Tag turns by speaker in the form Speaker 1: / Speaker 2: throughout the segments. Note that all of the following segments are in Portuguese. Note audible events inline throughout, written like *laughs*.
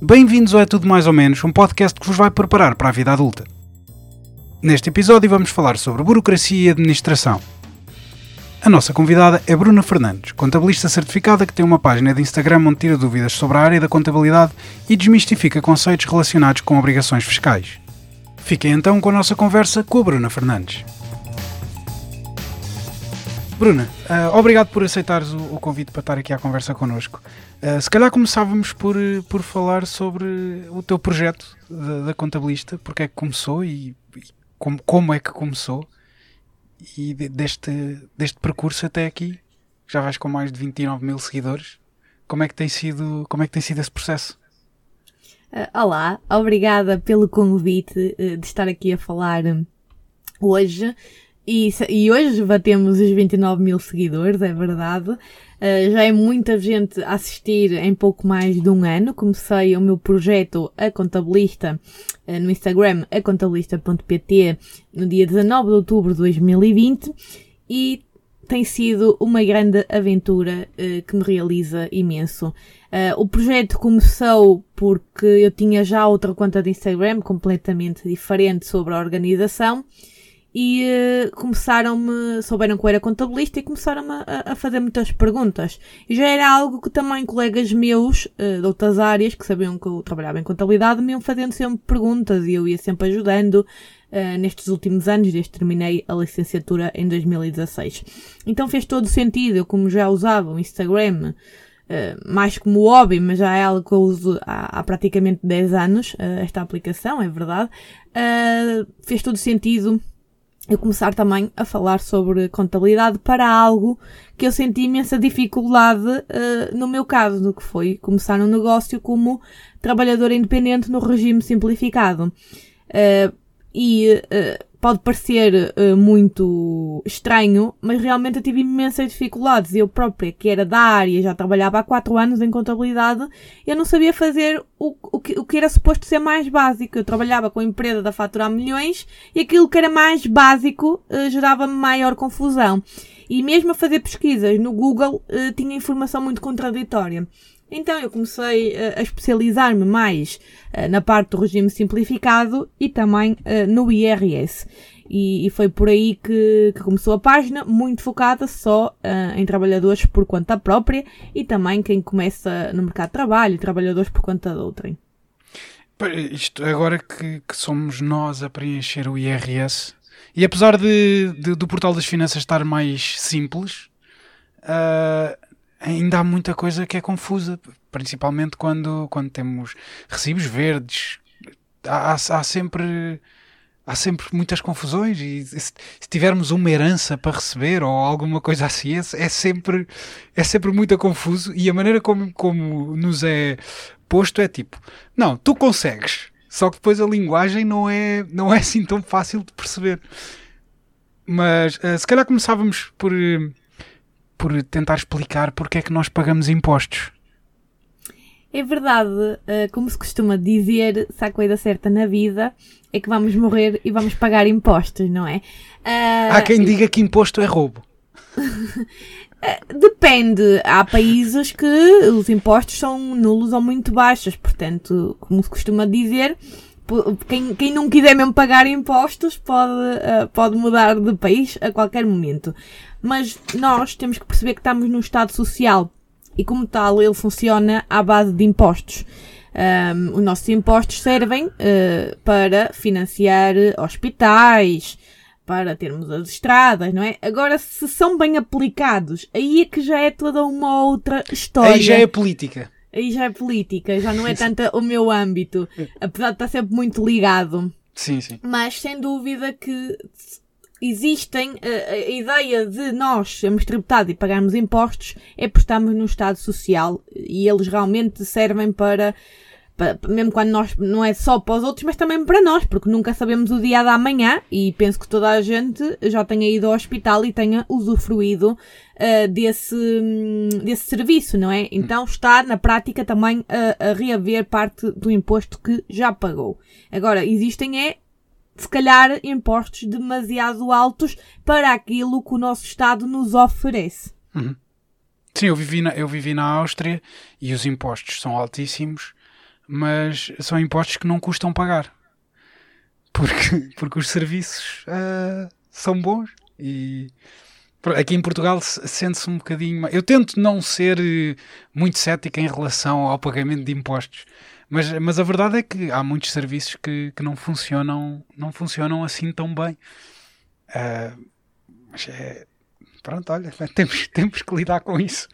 Speaker 1: Bem-vindos ao É Tudo Mais ou Menos, um podcast que vos vai preparar para a vida adulta. Neste episódio vamos falar sobre burocracia e administração. A nossa convidada é Bruna Fernandes, contabilista certificada que tem uma página de Instagram onde tira dúvidas sobre a área da contabilidade e desmistifica conceitos relacionados com obrigações fiscais. Fiquem então com a nossa conversa com a Bruna Fernandes. Bruna, uh, obrigado por aceitares o, convite para estar aqui à conversa connosco. Uh, se calhar começávamos por, por falar sobre o teu projeto da, da contabilista, porque é que começou e, e como, como é que começou e deste, deste percurso até aqui. Já vais com mais de 29 mil seguidores. Como é que tem sido, como é que tem sido esse processo?
Speaker 2: Uh, olá, obrigada pelo convite de estar aqui a falar hoje. E, e hoje batemos os 29 mil seguidores, é verdade. Uh, já é muita gente a assistir em pouco mais de um ano. Comecei o meu projeto A Contabilista uh, no Instagram, acontabilista.pt, no dia 19 de outubro de 2020 e tem sido uma grande aventura uh, que me realiza imenso. o projeto começou porque eu tinha já outra conta de Instagram completamente diferente sobre a organização e uh, começaram-me, souberam que eu era contabilista e começaram-me a, a, fazer muitas perguntas. E já era algo que também colegas meus uh, de outras áreas, que sabiam que eu trabalhava em contabilidade, me iam fazendo sempre perguntas e eu ia sempre ajudando uh, nestes últimos anos, desde que terminei a licenciatura em 2016. Então fez todo sentido, eu como já usava o Instagram, Uh, mais como hobby, mas já é algo que eu uso há, há praticamente 10 anos, uh, esta aplicação, é verdade, uh, fez todo sentido eu começar também a falar sobre contabilidade para algo que eu senti imensa dificuldade uh, no meu caso, do que foi começar um negócio como trabalhadora independente no regime simplificado. Uh, e uh, pode parecer uh, muito estranho, mas realmente eu tive imensas dificuldades. Eu própria, que era da área, já trabalhava há 4 anos em contabilidade, eu não sabia fazer o, o, que, o que era suposto ser mais básico. Eu trabalhava com a empresa da faturar milhões e aquilo que era mais básico uh, gerava-me maior confusão. E mesmo a fazer pesquisas no Google uh, tinha informação muito contraditória. Então eu comecei uh, a especializar-me mais uh, na parte do regime simplificado e também uh, no IRS. E, foi por aí que, que, começou a página, muito focada só em trabalhadores por conta própria e também quem começa no mercado de trabalho, trabalhadores por conta de outrem.
Speaker 1: Isto agora que, que, somos nós a preencher o IRS, e apesar de, de do portal das finanças estar mais simples, uh, ainda há muita coisa que é confusa, principalmente quando, quando temos recibos verdes. Há, há, há sempre há sempre muitas confusões e se, tivermos uma herança para receber ou alguma coisa assim é, é, sempre é sempre muito confuso e a maneira como, como nos é posto é tipo não tu consegues só que depois a linguagem não é não é assim tão fácil de perceber mas uh, se calhar começávamos por uh, por tentar explicar porque é que nós pagamos impostos.
Speaker 2: É verdade, uh, como se costuma dizer, se há coisa certa na vida, é que vamos morrer e vamos pagar impostos, não é?
Speaker 1: Uh, há quem diga que imposto é roubo. *laughs*
Speaker 2: Depende. Há países que os impostos são nulos ou muito baixos. Portanto, como se costuma dizer, quem, quem não quiser mesmo pagar impostos pode, pode mudar de país a qualquer momento. Mas nós temos que perceber que estamos num Estado social e, como tal, ele funciona à base de impostos. Um, os nossos impostos servem uh, para financiar hospitais, para termos as estradas, não é? Agora, se são bem aplicados, aí é que já é toda uma outra história.
Speaker 1: Aí já é política.
Speaker 2: Aí já é política, já não é tanto o meu âmbito, apesar de estar sempre muito ligado.
Speaker 1: Sim, sim.
Speaker 2: Mas sem dúvida que existem a, a, ideia de nós sermos tributados e pagarmos impostos é porque estamos no Estado Social e eles realmente servem para, para, mesmo quando nós não é só para os outros, mas também para nós, porque nunca sabemos o dia da manhã e penso que toda a gente já tenha ido ao hospital e tenha usufruído uh, desse, desse serviço, não é? Então está na prática também a, a reaver parte do imposto que já pagou. Agora, existem é se calhar, impostos demasiado altos para aquilo que o nosso Estado nos oferece.
Speaker 1: Uhum. Sim, eu vivi, na, eu vivi na Áustria e os impostos são altíssimos, mas são impostos que não custam pagar. Porque, *laughs* porque os serviços uh, são bons e aqui em Portugal sente-se um bocadinho. Eu tento não ser eh, muito cético em relação ao pagamento de impostos, mas, mas a verdade é que há muitos serviços que, que não funcionam não funcionam assim tão bem. Uh, mas é, pronto, olha, *laughs* temos, temos que lidar com isso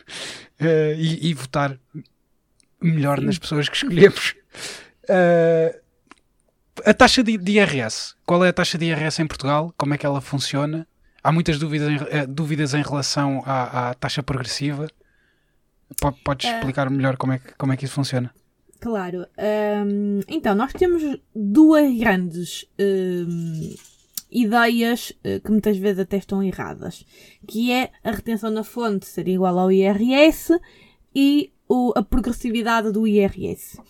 Speaker 1: uh, e, e, votar melhor nas pessoas que escolhemos. Uh, a taxa de, de IRS, qual é a taxa de IRS em Portugal? Como é que ela funciona? Há muitas dúvidas em, uh, dúvidas em relação à, à taxa progressiva. P podes explicar melhor como é, que, como é que isso funciona?
Speaker 2: Claro. Um, então, nós temos duas grandes um, ideias uh, que muitas vezes até estão erradas, que é a retenção na fonte ser igual ao IRS e o, a progressividade do IRS.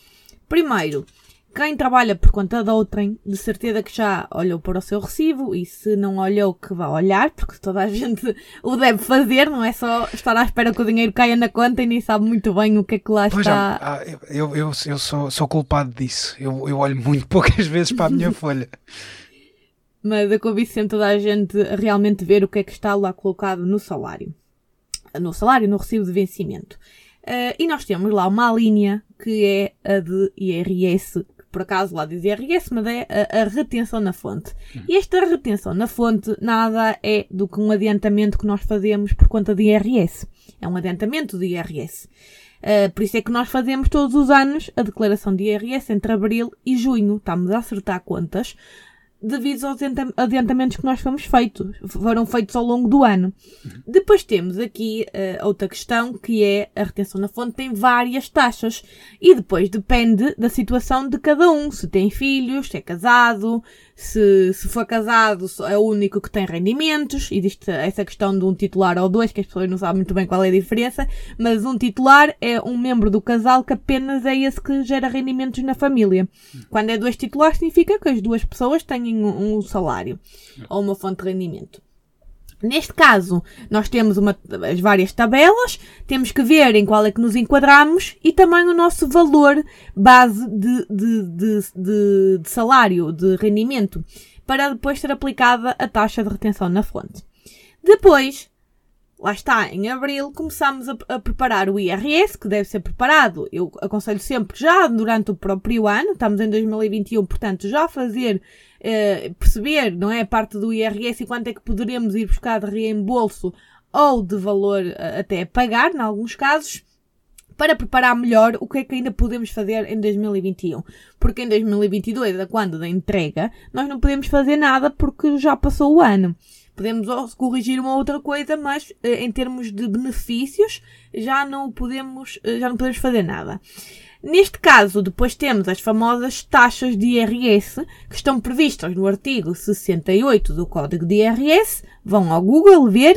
Speaker 2: Primeiro, quem trabalha por conta de outrem, de certeza que já olhou para o seu recibo e se não olhou, que vá olhar, porque toda a *laughs* gente o deve fazer, não é só estar à espera que o dinheiro caia na conta e nem sabe muito bem o que é que lá pois está.
Speaker 1: Ah, eu, eu, eu sou, sou culpado disso. Eu, eu olho muito *laughs* poucas vezes para a minha *laughs* folha.
Speaker 2: Mas eu convido sempre toda a gente a realmente ver o que é que está lá colocado no salário. No salário, no recibo de vencimento. Uh, e nós temos lá uma linha que é a de IRS por acaso lá diz IRS, mas é a, a retenção na fonte. Hum. E esta retenção na fonte nada é do que um adiantamento que nós fazemos por conta de IRS. É um adiantamento de IRS. Uh, por isso é que nós fazemos todos os anos a declaração de IRS entre abril e junho. Estamos a acertar contas devido aos adiantamentos que nós fomos feitos, foram feitos ao longo do ano. Depois temos aqui uh, outra questão que é a retenção na fonte tem várias taxas. E depois depende da situação de cada um, se tem filhos, se é casado, se, se for casado é o único que tem rendimentos, existe essa questão de um titular ou dois, que as pessoas não sabem muito bem qual é a diferença, mas um titular é um membro do casal que apenas é esse que gera rendimentos na família. Quando é dois titulares significa que as duas pessoas têm um, um salário ou uma fonte de rendimento. Neste caso, nós temos uma, as várias tabelas, temos que ver em qual é que nos enquadramos e também o nosso valor base de, de, de, de, salário, de rendimento, para depois ser aplicada a taxa de retenção na fonte. Depois, lá está, em abril, começamos a, a, preparar o IRS, que deve ser preparado. Eu aconselho sempre já durante o próprio ano, estamos em 2021, portanto, já fazer, eh, perceber, não é, a parte do IRS e quanto é que poderemos ir buscar de reembolso ou de valor eh, até pagar, em alguns casos para preparar melhor o que é que ainda podemos fazer em 2021. Porque em 2022, a quando da entrega, nós não podemos fazer nada porque já passou o ano. Podemos corrigir uma outra coisa, mas eh, em termos de benefícios já não podemos, eh, já não podemos fazer nada. Neste caso, depois temos as famosas taxas de IRS que estão previstas no artigo 68 do Código de IRS. Vão ao Google ver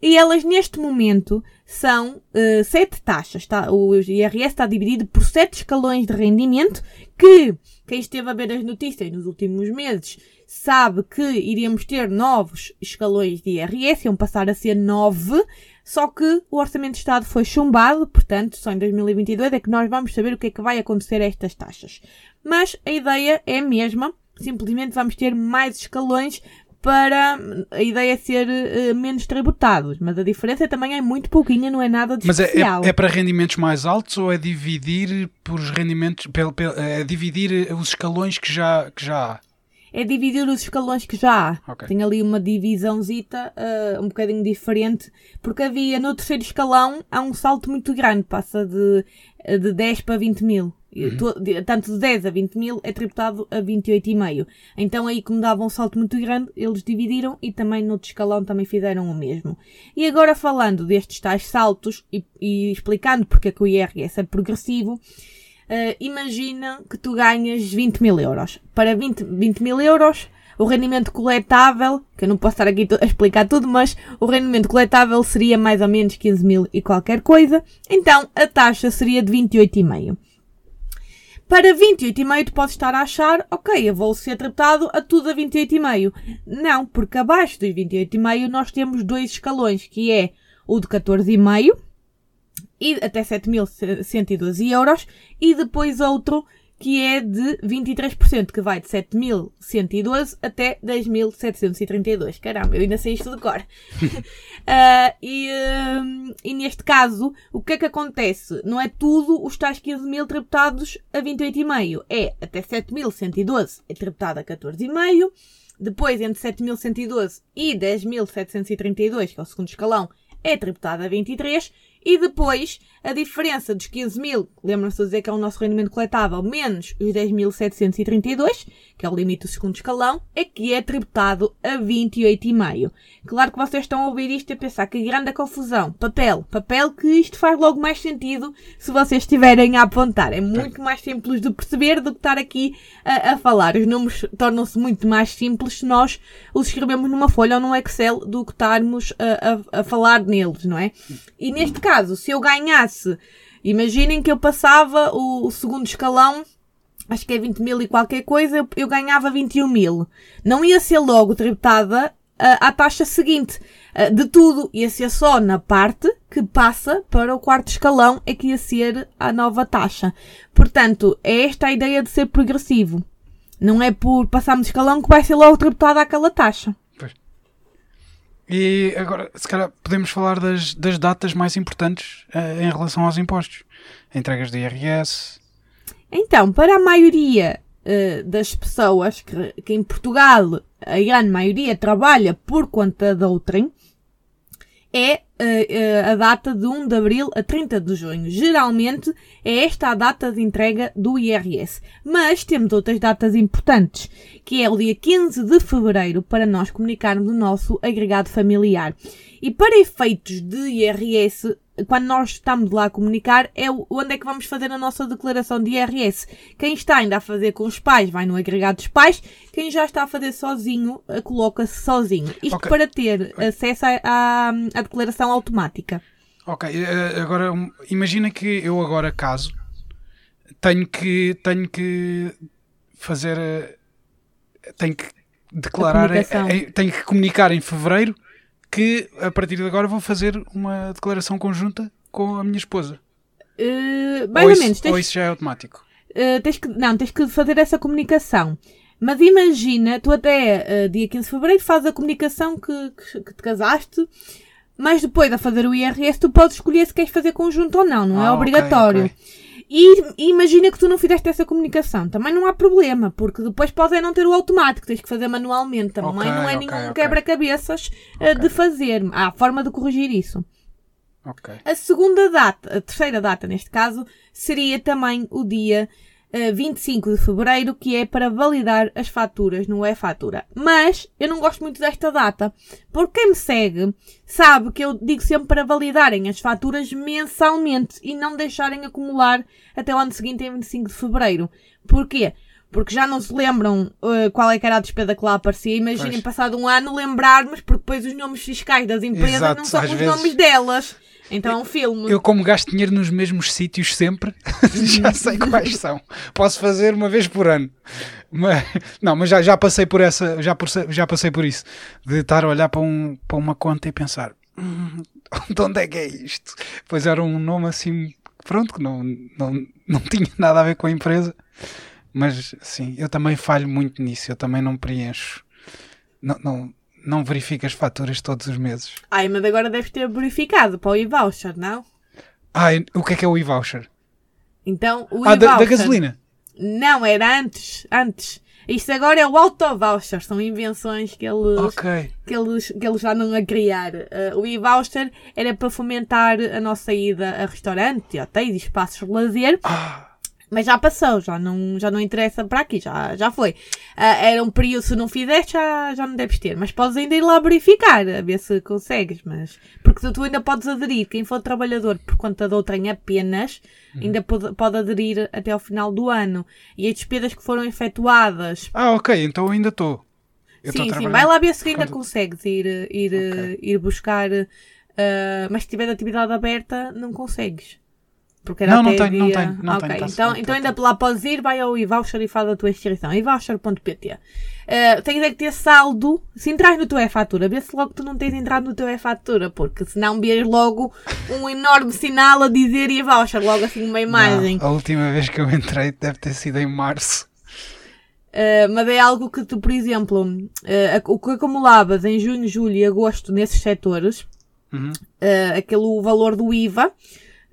Speaker 2: e elas neste momento são uh, sete taxas. Tá? O IRS está dividido por sete escalões de rendimento que quem esteve a ver as notícias nos últimos meses sabe que iríamos ter novos escalões de IRS, iam passar a ser nove, só que o Orçamento de Estado foi chumbado, portanto, só em 2022 é que nós vamos saber o que é que vai acontecer a estas taxas. Mas a ideia é a mesma, simplesmente vamos ter mais escalões para a ideia é ser uh, menos tributados, mas a diferença também é muito pouquinha, não é nada de
Speaker 1: mas
Speaker 2: especial.
Speaker 1: Mas é, é, é, para rendimentos mais altos ou é dividir por os rendimentos, é dividir os escalões que já, que já há?
Speaker 2: É dividir os escalões que já há. Okay. Tem ali uma divisãozita uh, um bocadinho diferente, porque havia no terceiro escalão há um salto muito grande, passa de, de 10 para 20 mil. Uhum. Tanto de 10 a 20 mil é tributado a 28,5. Então aí como dava um salto muito grande, eles dividiram e também no outro escalão também fizeram o mesmo. E agora falando destes tais saltos e, e explicando porque é que o IRS é progressivo, Uh, imagina que tu ganhas 20 mil euros. Para 20, 20 mil euros, o rendimento coletável, que eu não posso estar aqui a explicar tudo, mas o rendimento coletável seria mais ou menos 15 mil e qualquer coisa. Então, a taxa seria de 28,5. Para 28,5 tu podes estar a achar, ok, eu vou ser tratado a tudo a 28,5. Não, porque abaixo dos 28,5 nós temos dois escalões, que é o de 14,5 e até 7.112 euros, e depois outro que é de 23%, que vai de 7.112 até 10.732. Caramba, eu ainda sei isto de cor. uh, *laughs* e, uh, e neste caso, o que é que acontece? Não é tudo os tais 15 mil tributados a 28,5. É até 7.112 é tributado a 14,5. Depois, entre 7.112 e 10.732, que é o segundo escalão, é tributado a 23 e depois, a diferença dos 15 mil, lembram-se de dizer que é o nosso rendimento coletável, menos os 10.732, que é o limite do segundo escalão, é que é tributado a 28,5. Claro que vocês estão a ouvir isto e a pensar que grande confusão. Papel. Papel que isto faz logo mais sentido se vocês estiverem a apontar. É muito mais simples de perceber do que estar aqui a, a falar. Os números tornam-se muito mais simples se nós os escrevemos numa folha ou num Excel do que estarmos a, a, a falar neles, não é? E neste caso, se eu ganhasse, imaginem que eu passava o, o segundo escalão acho que é 20 mil e qualquer coisa, eu, eu, ganhava 21 mil. Não ia ser logo tributada uh, à taxa seguinte. Uh, de tudo, ia ser só na parte que passa para o quarto escalão é que ia ser a nova taxa. Portanto, é esta a ideia de ser progressivo. Não é por passarmos escalão que vai ser logo tributada aquela taxa.
Speaker 1: E agora, se calhar, podemos falar das, das datas mais importantes uh, em relação aos impostos. Entregas de IRS.
Speaker 2: Então, para a maioria uh, das pessoas que, que em Portugal, a grande maioria trabalha por conta de outrem, é a data de 1 de abril a 30 de junho. Geralmente é esta a data de entrega do IRS. Mas temos outras datas importantes, que é o dia 15 de fevereiro para nós comunicarmos o nosso agregado familiar. E para efeitos de IRS, quando nós estamos lá a comunicar, é onde é que vamos fazer a nossa declaração de IRS. Quem está ainda a fazer com os pais vai no agregado dos pais, quem já está a fazer sozinho, eh, coloca-se sozinho. Isto okay. para ter acesso à, à declaração automática.
Speaker 1: Ok, eh, agora imagina que eu agora caso tenho que tenho que fazer eh, tenho que declarar tenho que comunicar em fevereiro que a partir de agora vou fazer uma declaração conjunta com a minha esposa.
Speaker 2: Uh, mais ou, ou, menos.
Speaker 1: Tens, ou isso já é automático?
Speaker 2: Uh, tens que, não, tens que fazer essa comunicação. Mas imagina, tu até uh, dia 15 de fevereiro fazes a comunicação que, que, que, te casaste, mas depois a fazer o IRS tu podes escolher se queres fazer conjunto ou não, não é ah, é obrigatório. Okay, okay. E, imagina que tu não fizeste essa comunicação. Também não há problema, porque depois pode é não ter o automático, tens que fazer manualmente. Também okay, não é okay, nenhum okay. quebra-cabeças uh, de fazer. Há forma de corrigir isso. A segunda data, a terceira data neste caso, seria também o dia 25 de fevereiro, que é para validar as faturas no e-fatura. Mas eu não gosto muito desta data, porque quem me segue sabe que eu digo sempre para validarem as faturas mensalmente e não deixarem acumular até o ano seguinte, em 25 de fevereiro. Porquê? Porque já não se lembram uh, qual é que era a despesa que lá aparecia. Imaginem, passado um ano, lembrarmos, porque depois os nomes fiscais das empresas Exato, não são os vezes... nomes delas. Então é um filme.
Speaker 1: Eu, como gasto dinheiro nos mesmos sítios sempre, *laughs* já sei quais são. Posso fazer uma vez por ano. Mas, não, mas já, já passei por essa, já, por, já passei por isso. De estar a olhar para, um, para uma conta e pensar: hum, de onde é que é isto? Pois era um nome assim, pronto, que não, não, não tinha nada a ver com a empresa. Mas sim, eu também falho muito nisso, eu também não preencho. Não, não, não verifica as faturas todos os meses.
Speaker 2: Ai, mas agora deves ter verificado para o e-voucher, não?
Speaker 1: Ai, o que é que é o e-voucher?
Speaker 2: Então, o
Speaker 1: ah. Da, da gasolina?
Speaker 2: Não, era antes, antes. Isto agora é o auto-voucher, são invenções que eles, okay. que eles, que eles já não a criar. Uh, o e-voucher era para fomentar a nossa ida a restaurantes, hotéis e espaços de lazer. Ah mas já passou, já não, já não interessa para aqui, já, já foi. Uh, era um período, se não fizeste, já, já não deves ter. Mas podes ainda ir lá verificar, a ver se consegues. Mas, porque tu ainda podes aderir. Quem for trabalhador por conta de outrem apenas, uhum. ainda pode, pode aderir até ao final do ano. E as despesas que foram efetuadas.
Speaker 1: Ah, ok, então ainda estou.
Speaker 2: Sim, sim, vai lá ver se ainda consegues ir, ir, okay. ir buscar. Uh, mas se tiver atividade aberta, não consegues. Porque era
Speaker 1: Não, não tenho, não tenho, não
Speaker 2: Ok,
Speaker 1: tenho, tá-
Speaker 2: Então, então ainda lá podes ir, vai ao e-voucher e faz a tua inscrição. e-voucher.pt uh, Tens é que ter saldo. Se entras no teu e-fatura, vê se logo que tu não tens entrado no teu e-fatura, porque senão vês logo um enorme sinal a dizer e-voucher, logo assim uma imagem.
Speaker 1: Não, a última vez que eu entrei deve ter sido em março.
Speaker 2: Uh, mas é algo que tu, por exemplo, uh, o que acumulavas em junho, julho e agosto nesses setores,
Speaker 1: Uhum.
Speaker 2: uh, aquele valor do IVA,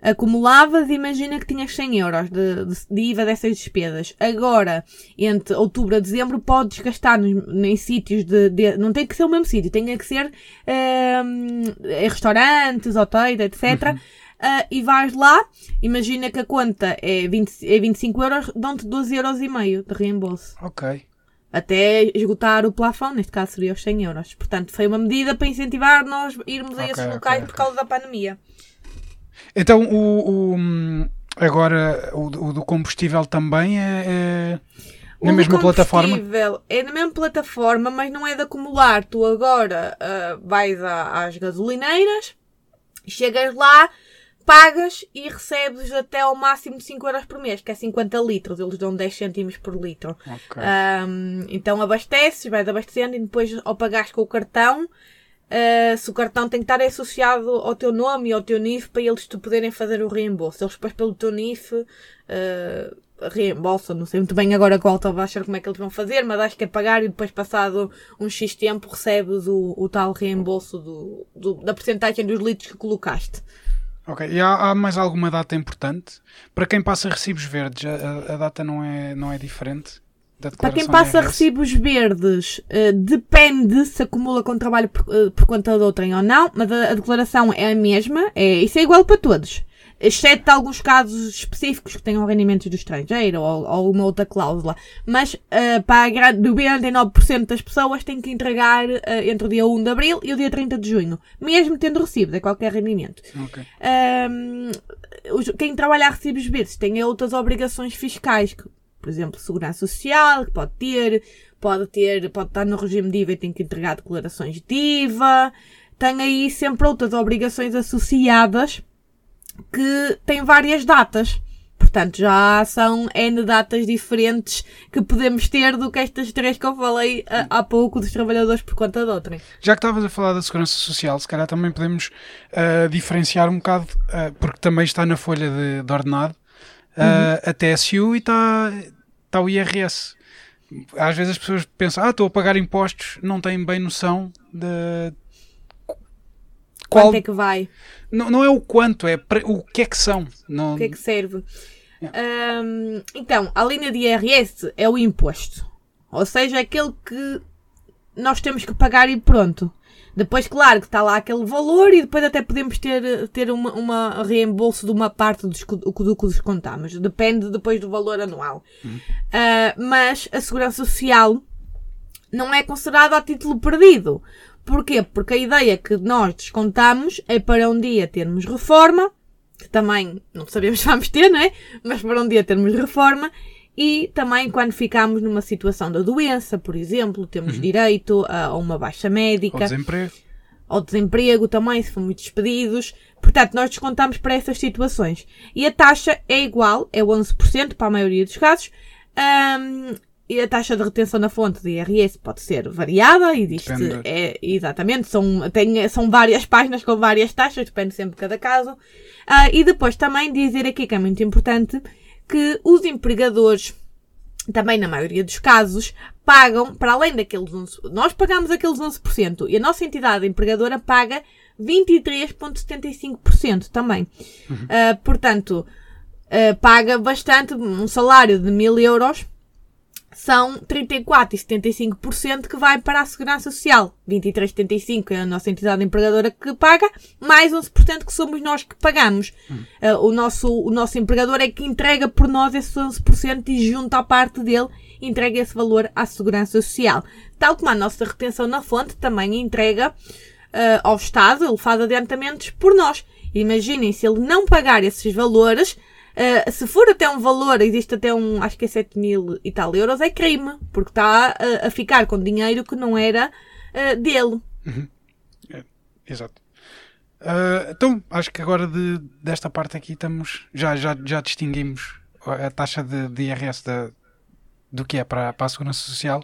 Speaker 2: acumulavas imagina que tinhas 100 euros de, de- de IVA dessas despesas. Agora, entre outubro a dezembro, podes gastar nos, em sítios de, de- Não tem que ser o mesmo sítio, tem que ser um, em restaurantes, hotéis, etc. Uh, e vais lá, imagina que a conta é, 20, é 25 euros, dão-te 12 euros e meio de reembolso.
Speaker 1: Ok.
Speaker 2: Até esgotar o plafond, neste caso seria os 100 euros. Portanto, foi uma medida para incentivar nós irmos a
Speaker 1: Ok,
Speaker 2: esses locais
Speaker 1: ok.
Speaker 2: por causa da pandemia.
Speaker 1: Então, o, o- agora, o, o do combustível também é, é na
Speaker 2: O
Speaker 1: mesma plataforma?
Speaker 2: É na mesma plataforma, mas não é de acumular. Tu agora ah, vais à- às gasolineiras, chegas lá, pagas e recebes até ao máximo de 5 euros por mês, que é 50 litros. Eles dão 10 cêntimos por litro.
Speaker 1: Ok.
Speaker 2: Ahm, então abasteces, vais abastecendo e depois ao pagares com o cartão, ah, se o cartão tem que estar associado ao teu nome e ao teu NIF para eles te poderem fazer o reembolso. Eles depois pelo teu NIF ah, reembolsam, não sei muito bem agora qual a voucher como é que eles vão fazer, mas acho que é pagar e depois passado um X tempo recebes o, o tal reembolso do, do- da porcentagem dos litros que colocaste.
Speaker 1: Ok. E há, há mais alguma data importante? Para quem passa recibos verdes, a- a data não é, não é diferente?
Speaker 2: Para quem passa
Speaker 1: de
Speaker 2: recibos verdes, eh, depende se acumula com trabalho por, eh, por conta de outrem ou não, mas a, a declaração é a mesma, é, isso é igual para todos. Exceto alguns casos específicos que tenham rendimentos do estrangeiro ou, ou uma outra cláusula. Mas eh, para a grande, 99% das pessoas têm que entregar eh, entre o dia 1 de abril e o dia 30 de junho, mesmo tendo recibos, é qualquer rendimento.
Speaker 1: Ok.
Speaker 2: Ahm, os- quem trabalha a recibos verdes tem outras obrigações fiscais, que, por exemplo, segurança social, que pode ter, pode ter, pode estar no regime de IVA e tem que entregar declarações de IVA, tem aí sempre outras obrigações associadas que têm várias datas. Portanto, já são N datas diferentes que podemos ter do que estas três que eu falei ah, há pouco dos trabalhadores por conta de outrem.
Speaker 1: Já que estavas a falar da segurança social, se calhar também podemos ah, diferenciar um bocado, ah, porque também está na folha de, de ordenado, ah, a TSU e está, está o IRS. Às vezes as pessoas pensam, ah, estou a pagar impostos, não têm bem noção de qual.
Speaker 2: Quanto é que vai?
Speaker 1: Não, não é o quanto, é pre- o que é que são. Não...
Speaker 2: O que é que serve? Ahm, então, a linha de IRS é o imposto. Ou seja, é aquele que nós temos que pagar e pronto. Depois, claro, que está lá aquele valor e depois até podemos ter, ter uma, uma reembolso de uma parte do, do que descontamos. Depende depois do valor anual. Ah, mas a Segurança Social não é considerada a título perdido. Porquê? Porque a ideia que nós descontamos é para um dia termos reforma, que também não sabemos se vamos ter, não é? Mas para um dia termos reforma, e também quando ficamos numa situação da doença, por exemplo, temos direito a, a uma baixa médica,
Speaker 1: desemprego.
Speaker 2: ao desemprego também, se for muitos despedidos. Portanto, nós descontamos para essas situações. E a taxa é igual, é 11% para a maioria dos casos. Ahm, e a taxa de retenção na fonte de IRS pode ser variada, existe,
Speaker 1: Depende.
Speaker 2: é, exatamente, são, tem, são várias páginas com várias taxas, depende sempre de cada caso. Ah, e depois também dizer aqui que é muito importante que os empregadores também na maioria dos casos, pagam, para além daqueles 11%, nós pagamos aqueles 11% e a nossa entidade empregadora paga 23,75% também. Ah, portanto, ah, paga bastante, um salário de 1000 euros são 34,75% que vai para a Segurança Social. 23,75% é a nossa entidade empregadora que paga, mais 11% que somos nós que pagamos. Ah, o, nosso, o nosso empregador é que entrega por nós esses 11% e junto à parte dele entrega esse valor à Segurança Social. Tal como a nossa retenção na fonte também entrega ah, ao Estado, ele faz adiantamentos por nós. Imaginem se ele não pagar esses valores, Uh, se for até um valor, existe até um, acho que é 7 mil e tal euros, é crime, porque está uh, a ficar com dinheiro que não era uh, dele.
Speaker 1: Exato. Uh, então, acho que agora de, desta parte aqui estamos, já, já, já distinguimos a taxa de, de IRS da, do que é para, para a Segurança Social.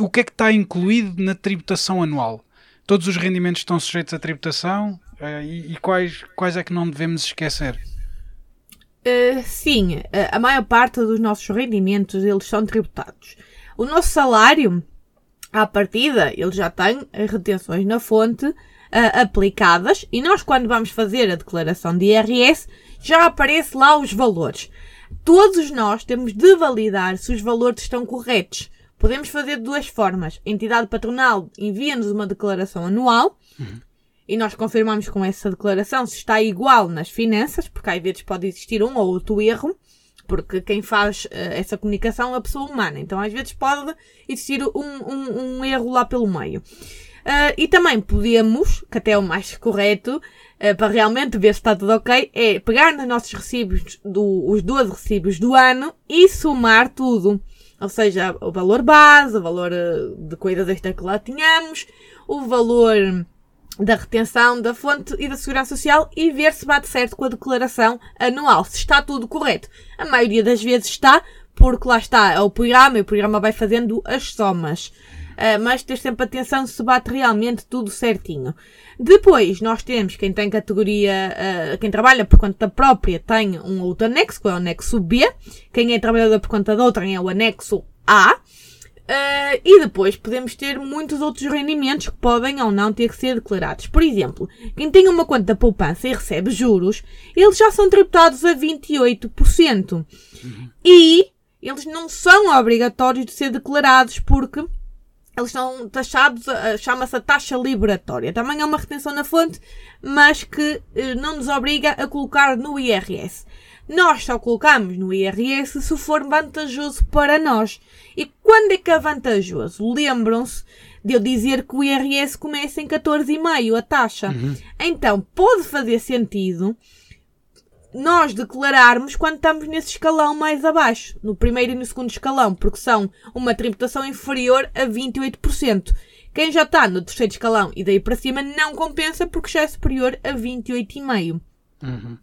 Speaker 1: O que é que está incluído na tributação anual? Todos os rendimentos estão sujeitos à tributação e, e, quais, quais é que não devemos esquecer?
Speaker 2: Uh, sim, a maior parte dos nossos rendimentos eles são tributados. O nosso salário, à partida, ele já tem as retenções na fonte aplicadas e nós quando vamos fazer a declaração de IRS já aparece lá os valores. Todos nós temos de validar se os valores estão corretos. Podemos fazer de duas formas. A entidade patronal envia-nos uma declaração anual uhum. E nós confirmamos com essa declaração se está igual nas finanças, porque às vezes pode existir um ou outro erro, porque quem faz uh, essa comunicação é a pessoa humana. Então às vezes pode existir um, um, um erro lá pelo meio. Uh, e também podemos, que até é o mais correto, uh, para realmente ver se está tudo ok, é pegar nos nossos recibos, do, os 12 recibos do ano e somar tudo. Ou seja, o valor base, o valor de coisas extra que lá tínhamos, o valor da retenção da fonte e da segurança social e ver se bate certo com a declaração anual, se está tudo correto. A maioria das vezes está, porque lá está é o programa e o programa vai fazendo as somas. Uh, mas ter sempre atenção se bate realmente tudo certinho. Depois, nós temos quem tem categoria, uh, quem trabalha por conta própria tem um outro anexo, que é o anexo B. Quem é trabalhador por conta de outrem é o anexo A. Uh, e depois podemos ter muitos outros rendimentos que podem ou não ter que ser declarados. Por exemplo, quem tem uma conta poupança e recebe juros, eles já são tributados a 28%. Uhum. E eles não são obrigatórios de ser declarados porque eles são taxados, chama-se a taxa liberatória. Também é uma retenção na fonte, mas que eh, não nos obriga a colocar no IRS. Nós só colocamos no IRS se for vantajoso para nós. E quando é que é vantajoso? Lembram-se de eu dizer que o IRS começa em 14,5 a taxa. Uhum. Então, pode fazer sentido nós declararmos quando estamos nesse escalão mais abaixo, no primeiro e no segundo escalão, porque são uma tributação inferior a 28%. Quem já está no terceiro escalão e daí para cima não compensa porque já é superior a 28,5%. Uhum.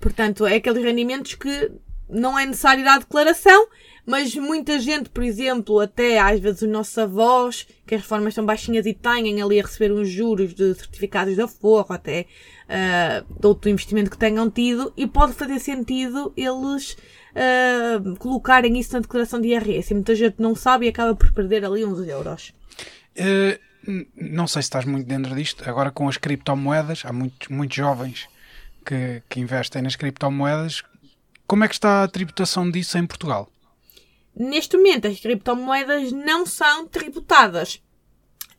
Speaker 2: Portanto, é aqueles rendimentos que não é necessário dar declaração, mas muita gente, por exemplo, até às vezes os nossos avós, que as reformas são baixinhas e têm ali a receber uns juros de certificados da Forro, até uh, de outro investimento que tenham tido, e pode fazer sentido eles uh, colocarem isso na declaração de IRS. E muita gente não sabe e acaba por perder ali uns euros.
Speaker 1: Uh, não sei se estás muito dentro disto. Agora com as criptomoedas, há muitos, muitos jovens que, que investem nas criptomoedas. Como é que está a tributação disso em Portugal?
Speaker 2: Neste momento, as criptomoedas não são tributadas.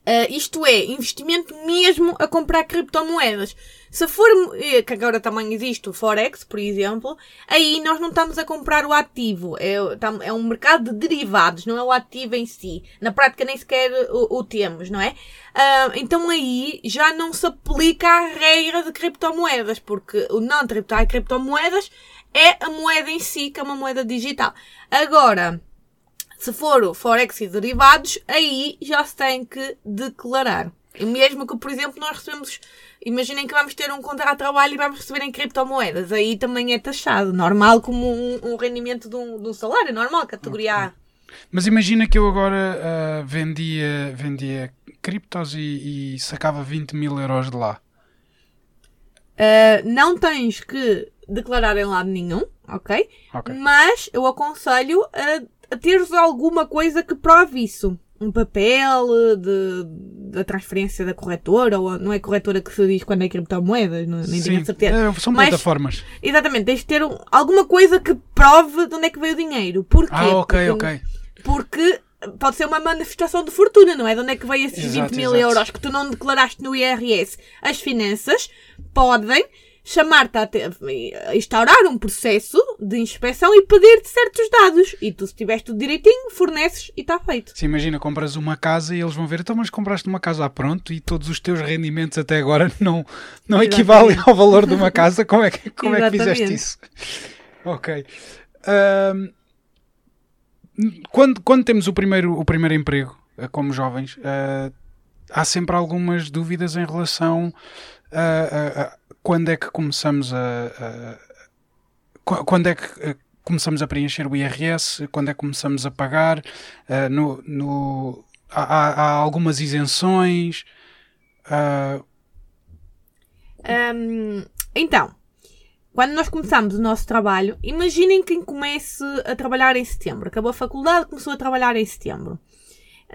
Speaker 2: Uh, isto é, investimento mesmo a comprar criptomoedas. Se for, eh, que agora também existe o Forex, por exemplo, aí nós não estamos a comprar o ativo. É, é um mercado de derivados, não é o ativo em si. Na prática nem sequer o, o temos, não é? Uh, então aí já não se aplica a regra de criptomoedas, porque o não tributar criptomoedas é a moeda em si, que é uma moeda digital. Agora, se for o Forex e derivados, aí já se tem que declarar. E mesmo que, por exemplo, nós recebemos, imaginem que vamos ter um contrato de trabalho e vamos receber em criptomoedas, aí também é taxado, normal como um, um rendimento de um, de um, salário, normal, categoria okay. A.
Speaker 1: Mas imagina que eu agora uh, vendia, vendia criptos e, e, sacava 20 mil euros de lá.
Speaker 2: Uh, não tens que declarar em lado nenhum, ok? okay. Mas eu aconselho a a teres alguma coisa que prove isso. Um papel de, da transferência da corretora, ou não é corretora que se diz quando é criptomoedas, não, nem Sim, tenho certeza. É,
Speaker 1: são Mas, plataformas.
Speaker 2: Exatamente, tens de ter um, alguma coisa que prove de onde é que veio o dinheiro. Porquê?
Speaker 1: Ah, ok, porque, ok.
Speaker 2: Porque pode ser uma manifestação de fortuna, não é? De onde é que veio esses exato, 20 mil exato. euros que tu não declaraste no IRS? As finanças podem chamar-te a, a, instaurar um processo de inspeção e pedir-te certos dados. E tu, se tiveres tudo direitinho, forneces e está feito.
Speaker 1: Se imagina, compras uma casa e eles vão ver, então, mas compraste uma casa a pronto e todos os teus rendimentos até agora *laughs* não, não equivalem ao valor de uma casa. Como é que, como é que fizeste isso? Ok. Um, quando, quando temos o primeiro, o primeiro emprego, eh, como jovens, uh, há sempre algumas dúvidas em relação a, a, a quando é que começamos a, a quando é que começamos a preencher o IRS, quando é que começamos a pagar, uh, no, no, há, há, algumas isenções. Uh...
Speaker 2: Um, então, quando nós começamos o nosso trabalho, imaginem quem comece a trabalhar em setembro. Acabou a faculdade, começou a trabalhar em setembro.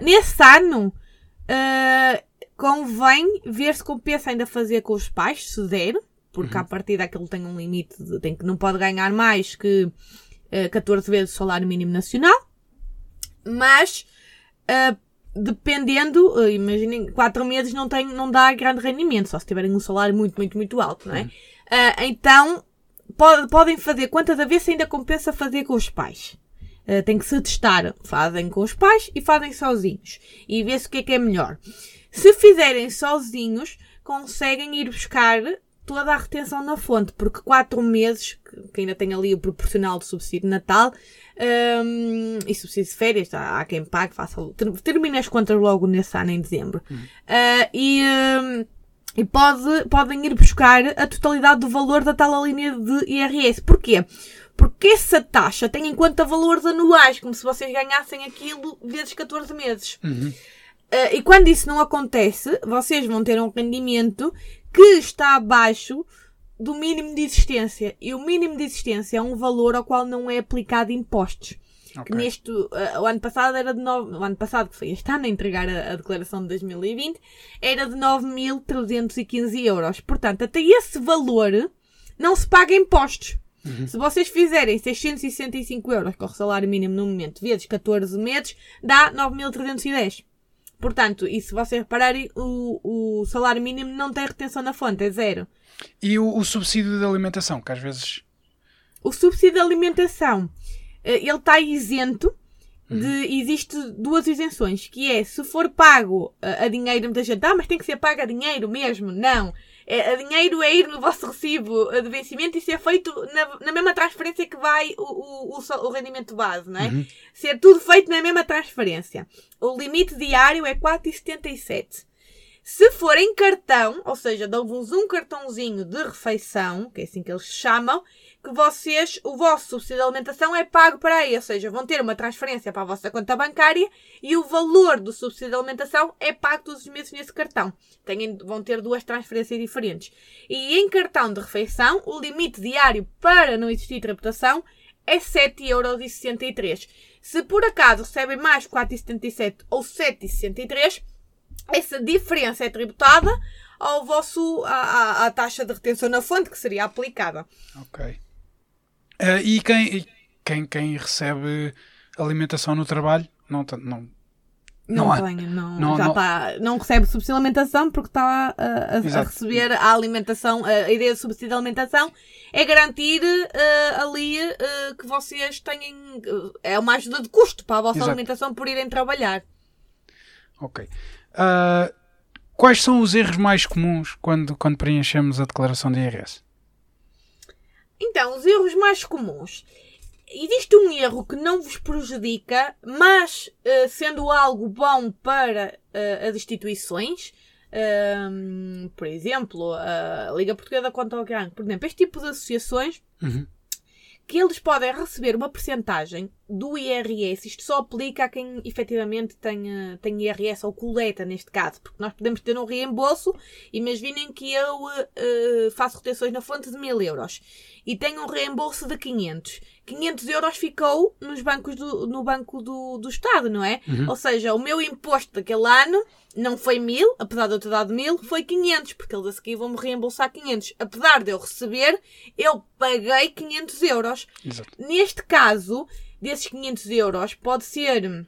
Speaker 2: Nesse ano, uh, convém ver se compensa ainda fazer com os pais, se der, porque uhum. a partir daquilo tem um limite, de, tem que não pode ganhar mais que uh, 14 vezes o salário mínimo nacional. Mas, uh, dependendo, uh, imaginem, 4 meses não, tem, não dá grande rendimento, só se tiverem um salário muito, muito, muito alto, não é? Uhum. Uh, então, pode, podem fazer quantas vezes ainda compensa fazer com os pais. Uh, tem que se testar. Fazem com os pais e fazem sozinhos. E ver-se o que é que é melhor. Se fizerem sozinhos, conseguem ir buscar toda a retenção na fonte, porque 4 meses, que ainda tem ali o proporcional do subsídio de Natal, um, e subsídio de férias, há, há quem pague, faça, termina as contas logo nesse ano, em dezembro. Uhum. Uh, e, um, e pode, podem ir buscar a totalidade do valor da tal linha de IRS. Porquê? Porque essa taxa tem em conta valores anuais, como se vocês ganhassem aquilo vezes 14 meses. Uhum. Uh, e quando isso não acontece, vocês vão ter um rendimento que está abaixo do mínimo de existência. E o mínimo de existência é um valor ao qual não é aplicado impostos. Okay. Que neste, uh, o ano passado era de 9, o ano passado que foi este ano a entregar a, a declaração de 2020, era de 9.315 euros. Portanto, até esse valor não se paga impostos. Uhum. Se vocês fizerem 665 euros, com o salário mínimo no momento, vezes 14 meses, dá 9.310. Portanto, e se vocês repararem, o, o salário mínimo não tem retenção na fonte, é zero.
Speaker 1: E o, o subsídio de alimentação, que às vezes.
Speaker 2: O subsídio de alimentação, eh, ele está isento de, uhum. existe duas isenções, que é se for pago a, eh, a dinheiro, muita gente, ah, mas tem que ser pago a dinheiro mesmo. Não. É, a dinheiro é ir no vosso recibo de vencimento e ser feito na, na mesma transferência que vai o, o, o, o rendimento base, não é? Uhum. Ser tudo feito na mesma transferência. O limite diário é 4,77. Se for em cartão, ou seja, dão-vos um cartãozinho de refeição, que é assim que eles chamam, que vocês, o vosso subsídio de alimentação é pago para aí, ou seja, vão ter uma transferência para a vossa conta bancária e o valor do subsídio de alimentação é pago todos os meses nesse cartão. Têm, vão ter duas transferências diferentes. E em cartão de refeição, o limite diário para não existir tributação é 7,63€. Se por acaso recebem mais 4,77 ou 7,63, essa diferença é tributada ao vosso, à, à, taxa de retenção na fonte que seria aplicada.
Speaker 1: Ok. Uh, e quem, quem, quem recebe alimentação no trabalho não, não,
Speaker 2: não, não, não, não, já não, tá, não recebe subsídio de alimentação porque está a, a, a, receber a alimentação, a ideia de subsídio de alimentação é garantir uh, ali uh, que vocês tenham, uh, é uma ajuda de custo para a vossa Exato. alimentação por irem trabalhar.
Speaker 1: Ok. quais são os erros mais comuns quando, quando preenchemos a declaração de IRS?
Speaker 2: Então, os erros mais comuns. Existe um erro que não vos prejudica, mas uh, sendo algo bom para uh, as instituições, uh, por exemplo, a Liga Portuguesa contra o Cancro, por exemplo, este tipo de associações uhum que eles podem receber uma percentagem do IRS. Isto só aplica a quem efetivamente tem, tem IRS ou coleta, neste caso, porque nós podemos ter um reembolso. Imaginem que eu uh, faço retenções na fonte de 1000 euros e tenho um reembolso de 500. 500 euros ficou nos bancos do, no Banco do, do Estado, não é? Uhum. Ou seja, o meu imposto daquele ano não foi 1000, apesar de eu ter dado 1000, foi 500, porque eles a seguir vão me reembolsar 500. Apesar de eu receber, eu paguei 500 euros. Exato. Neste caso, desses 500 euros, pode ser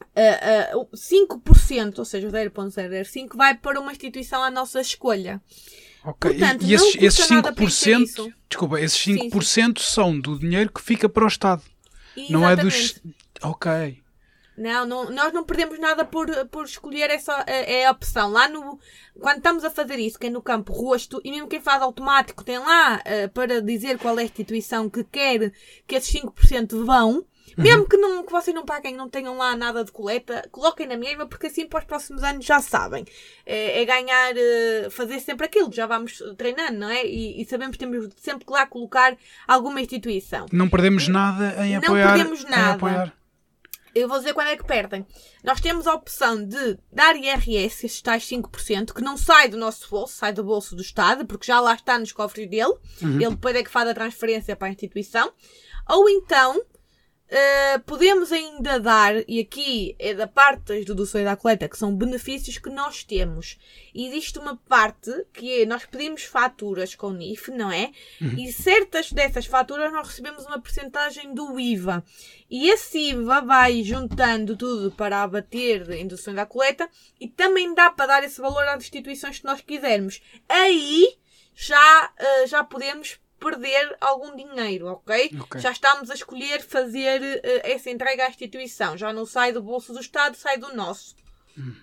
Speaker 2: uh, uh, 5%, ou seja, o 0.005, vai para uma instituição à nossa escolha.
Speaker 1: Ok, Portanto, e, esses, esses 5%, desculpa, esses 5% sim, sim. são do dinheiro que fica para o Estado. Exatamente. Não é dos. Ok.
Speaker 2: Não, não, nós não perdemos nada por, por escolher essa é, é a opção. Lá no. Quando estamos a fazer isso, quem é no campo rosto, e mesmo quem faz automático tem lá uh, para dizer qual é a instituição que quer que esses 5% vão. Mesmo que, não, que vocês não paguem, não tenham lá nada de coleta, coloquem na mesma, porque assim para os próximos anos já sabem. É, é ganhar, eh, fazer sempre aquilo, já vamos treinando, não é? E, e, sabemos que temos sempre que lá colocar alguma instituição.
Speaker 1: Não perdemos nada em apoiar.
Speaker 2: Não perdemos nada. Eu vou dizer quando é que perdem. Nós temos a opção de dar IRS, estes tais 5%, que não sai do nosso bolso, sai do bolso do Estado, porque já lá está nos cofres dele. Uhum. Ele depois é que faz a transferência para a instituição. Ou então, Uh, podemos ainda dar, e aqui é da parte das deduções da coleta, que são benefícios que nós temos. Existe uma parte que é, nós pedimos faturas com NIF, não é? Uhum. E certas dessas faturas nós recebemos uma porcentagem do IVA. E esse IVA vai juntando tudo para abater em deduções da coleta e também dá para dar esse valor às instituições que nós quisermos. Aí já, uh, já podemos perder algum dinheiro, ok? okay. Já estamos a escolher fazer uh, essa entrega à instituição. Já não sai do bolso do Estado, sai do nosso.
Speaker 1: Hum.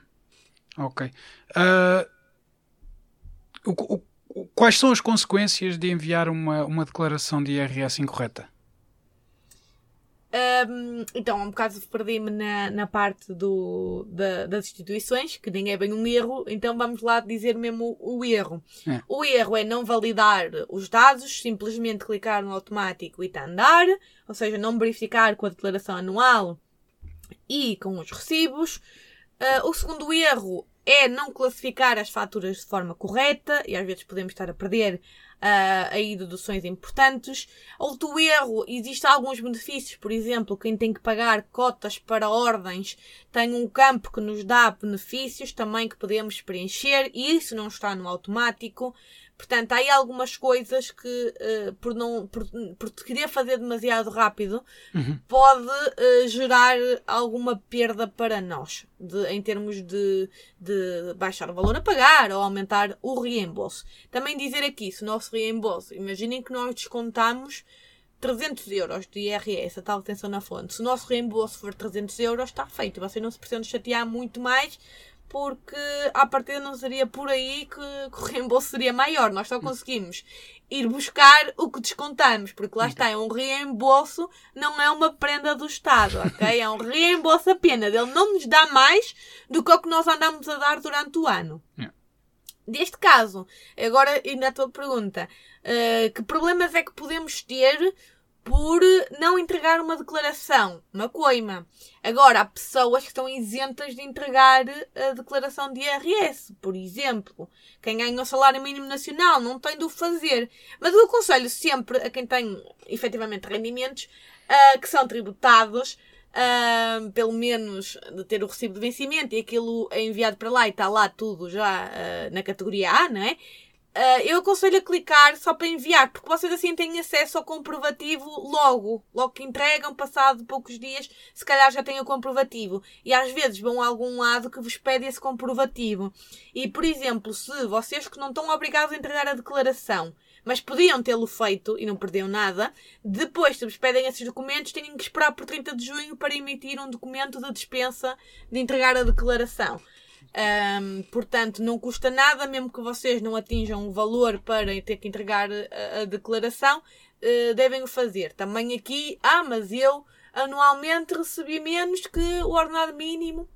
Speaker 1: Ok. Uh, o, o, quais são as consequências de enviar uma, uma declaração de IRS incorreta?
Speaker 2: Um, então, um bocado perdi-me na, na parte do, da, das instituições, que nem é bem um erro, então vamos lá dizer mesmo o, o erro. É. O erro é não validar os dados, simplesmente clicar no automático e está a andar, ou seja, não verificar com a declaração anual e com os recibos. Uh, o segundo erro é não classificar as faturas de forma correta, e às vezes podemos estar a perder uh, aí deduções importantes. Outro erro, existem alguns benefícios, por exemplo, quem tem que pagar cotas para ordens tem um campo que nos dá benefícios também que podemos preencher e isso não está no automático. Portanto, há aí algumas coisas que, uh, por, não, por, por querer fazer demasiado rápido, uhum. pode uh, gerar alguma perda para nós, de, em termos de, de baixar o valor a pagar ou aumentar o reembolso. Também dizer aqui, se o nosso reembolso, imaginem que nós descontamos 300 euros de IRS, a tal atenção na fonte. Se o nosso reembolso for 300 euros, está feito. Vocês não se precisam chatear muito mais porque à partida não seria por aí que, que o reembolso seria maior. Nós só conseguimos ir buscar o que descontamos, porque lá está, é um reembolso, não é uma prenda do Estado, ok? *laughs* É um reembolso apenas. Ele não nos dá mais do que o que nós andamos a dar durante o ano. Yeah. Deste caso, agora ainda a tua pergunta, uh, que problemas é que podemos ter por não entregar uma declaração, uma coima. Agora, há pessoas que estão isentas de entregar a declaração de IRS. Por exemplo, quem ganha o salário mínimo nacional não tem de o fazer. Mas eu aconselho sempre a quem tem efetivamente rendimentos uh, que são tributados, uh, pelo menos de ter o recibo de vencimento e aquilo é enviado para lá e está lá tudo já uh, na categoria A, não é? Uh, eu aconselho a clicar só para enviar, porque vocês assim têm acesso ao comprovativo logo. Logo que entregam, passado poucos dias, se calhar já têm o comprovativo. E às vezes vão a algum lado que vos pede esse comprovativo. E, por exemplo, se vocês que não estão obrigados a entregar a declaração, mas podiam tê-lo feito e não perderam nada, depois, se vos pedem esses documentos, têm que esperar por 30 de junho para emitir um documento de dispensa de entregar a declaração. Um, portanto, não custa nada, mesmo que vocês não atinjam o valor para ter que entregar a, a declaração, uh, devem o fazer. Também aqui, ah, mas eu anualmente recebi menos que o ordenado mínimo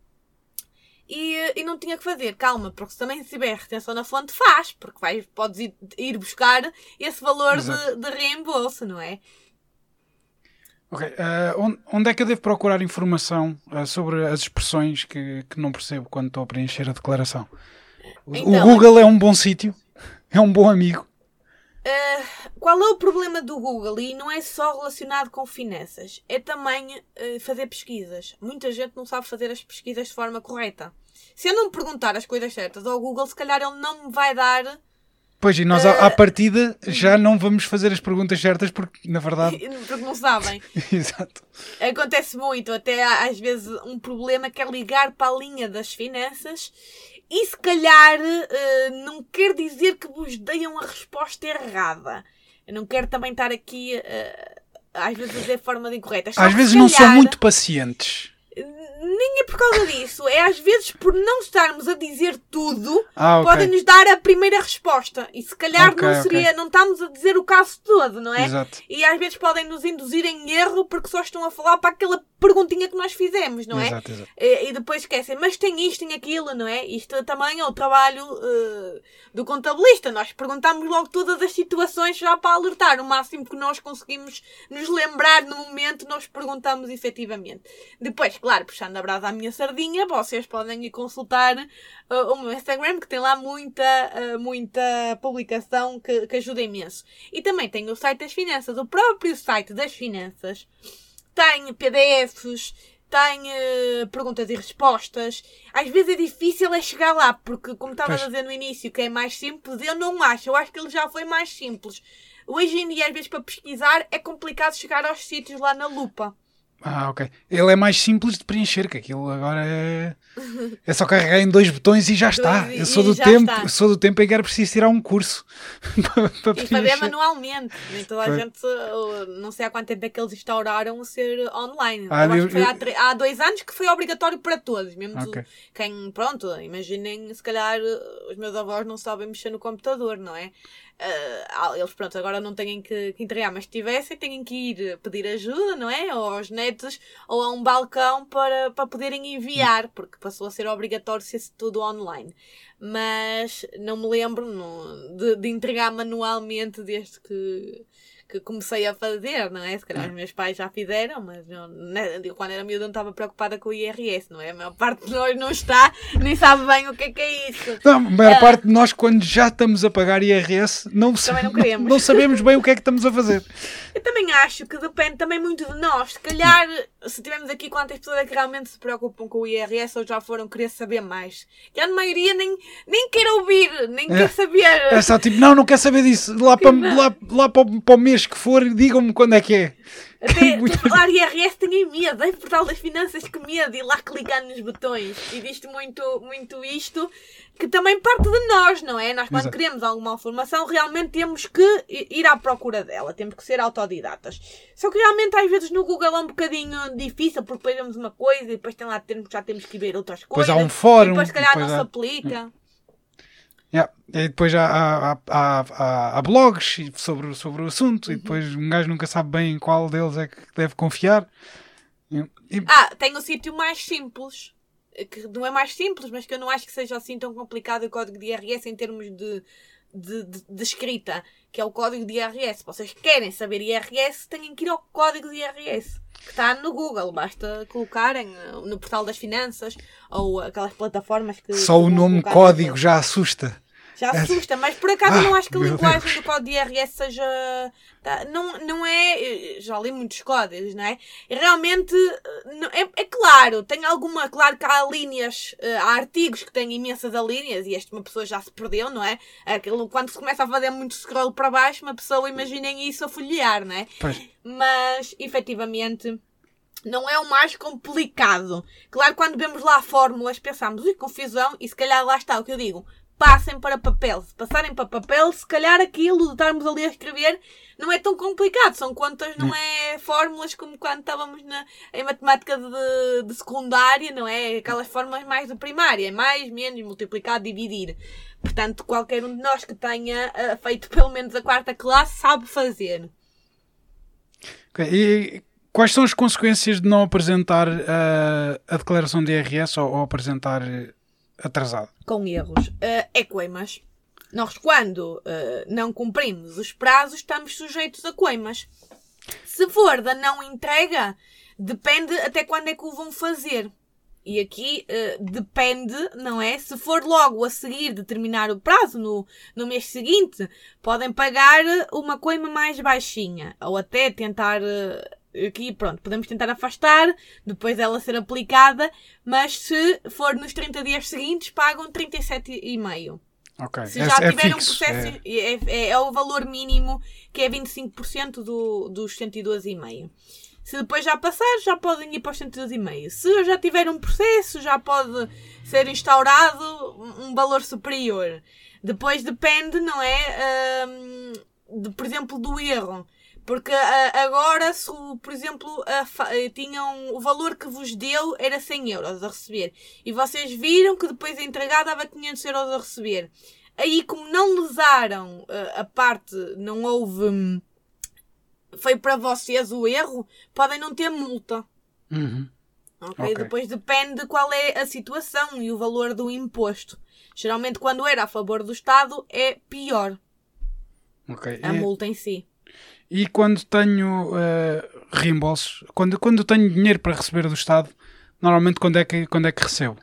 Speaker 2: e, e não tinha que fazer. Calma, porque se também tiver retenção na fonte, faz, porque vai, podes ir, ir buscar esse valor de, de reembolso, não é?
Speaker 1: Ok. Uh, onde, é que eu devo procurar informação uh, sobre as expressões que, que não percebo quando estou a preencher a declaração? Então, o Google é um bom sítio? É um bom amigo?
Speaker 2: Uh, qual é o problema do Google? E não é só relacionado com finanças, é também fazer pesquisas. Muita gente não sabe fazer as pesquisas de forma correta. Se eu não perguntar as coisas certas ao Google, se calhar ele não me vai dar
Speaker 1: Pois, e nós uh, à, partida já não vamos fazer as perguntas certas porque, na verdade. *laughs*
Speaker 2: Porque não sabem. *laughs*
Speaker 1: Exato.
Speaker 2: Acontece muito, até às vezes um problema que é ligar para a linha das finanças e se calhar uh, não quer dizer que vos deem a resposta errada. Eu não quero também estar aqui uh, às vezes a dizer forma de incorreta.
Speaker 1: Às vezes calhar, não são muito pacientes
Speaker 2: nem é por causa disso. É às vezes por não estarmos a dizer tudo,
Speaker 1: Ah, ok.
Speaker 2: podem-nos dar a primeira resposta. E se calhar
Speaker 1: Ok,
Speaker 2: não seria, não estamos a dizer o caso todo, não é?
Speaker 1: Exato.
Speaker 2: E às vezes podem nos induzir em erro porque só estão a falar para aquela perguntinha que nós fizemos, não é?
Speaker 1: Exato, exato.
Speaker 2: E, e depois esquecem, mas tem isto, tem aquilo, não é? Isto também é o trabalho eh, do contabilista. Nós perguntamos logo todas as situações já para alertar. O máximo que nós conseguimos nos lembrar no momento, nós perguntamos efetivamente. Depois, claro, puxando a brasa à minha sardinha, vocês podem ir consultar eh, o meu Instagram, que tem lá muita, eh, muita publicação que, que ajuda imenso. E também tem o site das finanças, o próprio site das finanças tem PDFs, tem eh, perguntas e respostas. Às vezes é difícil é chegar lá, porque como estava a dizer no início que é mais simples, eu não acho. Eu acho que ele já foi mais simples. Hoje em dia, às vezes, para pesquisar, é complicado chegar aos sítios lá na lupa.
Speaker 1: Ah, ok. Ele é mais simples de preencher, que aquilo agora é. É só carregar em dois botões e já está. Eu sou do tempo,
Speaker 2: está.
Speaker 1: sou do tempo em que era preciso tirar um curso para, *laughs* para
Speaker 2: E fazer
Speaker 1: preencher.
Speaker 2: manualmente. Nem toda a gente, uh, não sei há quanto tempo é que eles instauraram o ser online.
Speaker 1: Ah,
Speaker 2: eu acho
Speaker 1: eu-
Speaker 2: que foi
Speaker 1: eu-
Speaker 2: há, tre- há dois anos que foi obrigatório para todos. Mesmo
Speaker 1: Ok.
Speaker 2: quem, pronto, imaginem, se calhar uh, os meus avós não sabem mexer no computador, não é? Uh, eles, pronto, agora não têm que, que entregar, mas se tivessem, têm que ir pedir ajuda, não é? Ou aos netos, ou a um balcão para, para poderem enviar, porque passou a ser obrigatório ser tudo online. Mas não me lembro não, de, de entregar manualmente desde que, que comecei a fazer, não é? Se calhar os meus pais já fizeram, mas eu, né, eu, quando era miúda não estava preocupada com o IRS, não é? A maior parte de nós não está, nem sabe bem o que é que é isso.
Speaker 1: Não, a maior
Speaker 2: Ah.
Speaker 1: parte de nós, quando já estamos a pagar IRS, não,
Speaker 2: não queremos.
Speaker 1: não sabemos bem o que é que estamos a fazer.
Speaker 2: Eu também acho que depende também muito de nós. Se calhar, se tivermos aqui quantas pessoas é que realmente se preocupam com o IRS ou já foram querer saber mais. Que a maioria nem, nem quer ouvir, nem
Speaker 1: É.
Speaker 2: quer saber.
Speaker 1: É só tipo, não, não quer saber disso. Lá para, lá, lá para, para o mês que for, digam-me quando é que é.
Speaker 2: Até falar IRS tenho medo, é portal das finanças que medo, e lá clicar nos botões. E diz-te muito, muito isto, que também parte de nós, não é? Nós quando
Speaker 1: Exato.
Speaker 2: queremos alguma informação, realmente temos que ir à procura dela, temos que ser autodidatas. Só que realmente às vezes no Google é um bocadinho difícil, porque depois vemos uma coisa e depois tem lá termos já temos que ver outras
Speaker 1: Depois
Speaker 2: coisas.
Speaker 1: há um fórum,
Speaker 2: E depois se calhar
Speaker 1: depois
Speaker 2: não se
Speaker 1: há-
Speaker 2: aplica.
Speaker 1: Yeah. E depois há, há, há, há- blogs sobre, sobre o assunto, e
Speaker 2: Uhum.
Speaker 1: depois um gajo nunca sabe bem em qual deles é que deve confiar. E- e-
Speaker 2: Ah, tem o sítio mais simples. Que não é mais simples, mas que eu não acho que seja assim tão complicado o código de IRS em termos de, de, de- de escrita, que é o código de IRS. Se vocês querem saber IRS, têm que ir ao código de IRS, que está no Google. Basta colocarem eh, no portal das finanças ou aquelas plataformas que.
Speaker 1: só o nome código já assusta.
Speaker 2: Já assusta, mas por acaso
Speaker 1: Ah,
Speaker 2: não acho que a linguagem
Speaker 1: Deus.
Speaker 2: do código de IRS seja. tá, não, não é. Já li muitos códigos, não é? E realmente. eh, É, é claro, tem alguma. Claro que há linhas, eh, há artigos que têm imensas alíneas e este uma pessoa já se perdeu, não é? Aquilo, quando se começa a fazer muito scroll para baixo, uma pessoa, imaginem isso a folhear, não é?
Speaker 1: Pois.
Speaker 2: mas efetivamente não é o mais complicado. Claro, quando vemos lá fórmulas, pensamos, ui, confusão, e se calhar lá está o que eu digo. Passem para papel. Se passarem para papel, se calhar aquilo de estarmos ali a escrever não é tão complicado. São contas, não é fórmulas como quando estávamos na, em matemática de, de secundária, não é? Aquelas fórmulas mais de primária. Mais, menos, multiplicar, dividir. Portanto, qualquer um de nós que tenha ah, feito pelo menos a quarta classe sabe fazer.
Speaker 1: E quais são as consequências de não apresentar ah, a declaração de IRS ou, ou apresentar atrasado?
Speaker 2: com erros eh, é coimas. Nós, quando eh, não cumprimos os prazos, estamos sujeitos a coimas. Se for da não entrega, depende até quando é que o vão fazer. E aqui eh, depende, não é? Se for logo a seguir de terminar o prazo, no, no mês seguinte, podem pagar uma coima mais baixinha. Ou até tentar. eh, aqui, pronto, podemos tentar afastar, depois dela ser aplicada, mas se for nos 30 dias seguintes, pagam 37,5.
Speaker 1: Ok,
Speaker 2: Se
Speaker 1: é,
Speaker 2: já
Speaker 1: é
Speaker 2: tiver um
Speaker 1: fixo.
Speaker 2: processo,
Speaker 1: é-
Speaker 2: é, é, é o valor mínimo, que é 25% do, dos 112,5. Se depois já passar, já podem ir para os 112,5. Se já tiver um processo, já pode ser instaurado um um valor superior. Depois depende, não é? hum, de, por exemplo, do erro. Porque ah, agora, se, o- por exemplo, eh, tinham o valor que vos deu era 100 euros a receber e vocês viram que depois a entregar dava 500 euros a receber. Aí, como não lesaram ah, a parte, não houve. hum, Foi para vocês o erro, podem não ter multa.
Speaker 1: Uhum.
Speaker 2: Ok?
Speaker 1: Ok.
Speaker 2: Depois depende de qual é a situação e o valor do imposto. Geralmente, quando era a favor do Estado, é pior
Speaker 1: Ok.
Speaker 2: a
Speaker 1: E-
Speaker 2: multa em si.
Speaker 1: E quando tenho eh, reembolsos, quando, quando tenho dinheiro para receber do Estado, normalmente quando é que, quando é que recebo?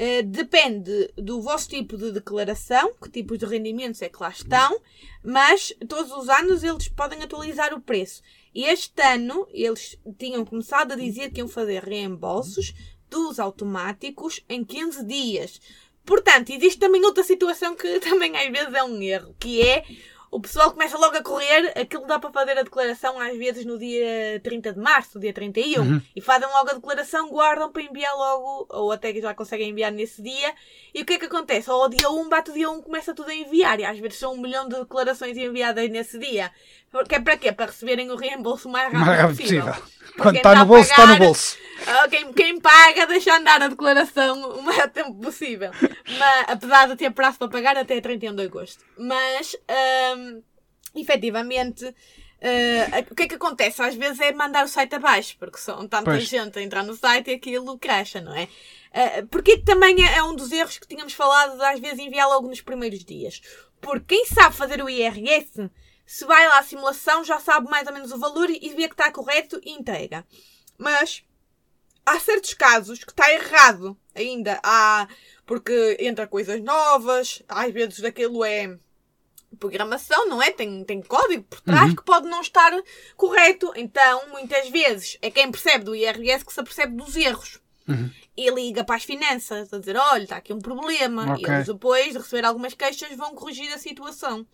Speaker 2: Uh, depende do vosso tipo de declaração, que tipos de rendimentos é que lá estão, mas todos os anos eles podem atualizar o preço. Este ano eles tinham começado a dizer que iam fazer reembolsos dos automáticos em 15 dias. Portanto, existe também outra situação que *laughs* também às vezes é um erro, que é o pessoal começa logo a correr, aquilo dá para fazer a declaração às vezes no dia 30 de março, dia 31,
Speaker 1: Uhum.
Speaker 2: e fazem logo a declaração, guardam para enviar logo, ou até que já conseguem enviar nesse dia, e o que é que acontece? Ou ao dia 1 bate o dia 1 começa tudo a enviar, e às vezes são um milhão de declarações enviadas nesse dia. Que é para quê? Para receberem o reembolso o mais rápido,
Speaker 1: mais rápido
Speaker 2: possível.
Speaker 1: possível. Quando está no bolso, está no bolso.
Speaker 2: Ah, Quem, quem paga deixa andar a declaração o maior tempo possível. Mas, apesar de ter prazo para pagar até 31 de agosto. Mas, hum, efetivamente, ah, o que é que acontece? Às vezes é mandar o site abaixo, porque são tanta
Speaker 1: Pois.
Speaker 2: gente a entrar no site e aquilo cracha, não é? Ah, porque também é, é um dos erros que tínhamos falado de às vezes enviar logo nos primeiros dias. Porque quem sabe fazer o IRS, se vai lá à simulação, já sabe mais ou menos o valor e vê que está correto e entrega. Mas há certos casos que está errado ainda. Há, porque entra coisas novas, às vezes aquilo é programação, não é? Tem, tem código por trás
Speaker 1: Uhum.
Speaker 2: que pode não estar correto. Então, muitas vezes, é quem percebe do IRS que se apercebe dos erros.
Speaker 1: Uhum.
Speaker 2: E liga para as finanças a dizer: olha, está aqui um problema.
Speaker 1: Ok.
Speaker 2: E eles depois de receber algumas queixas vão corrigir a situação.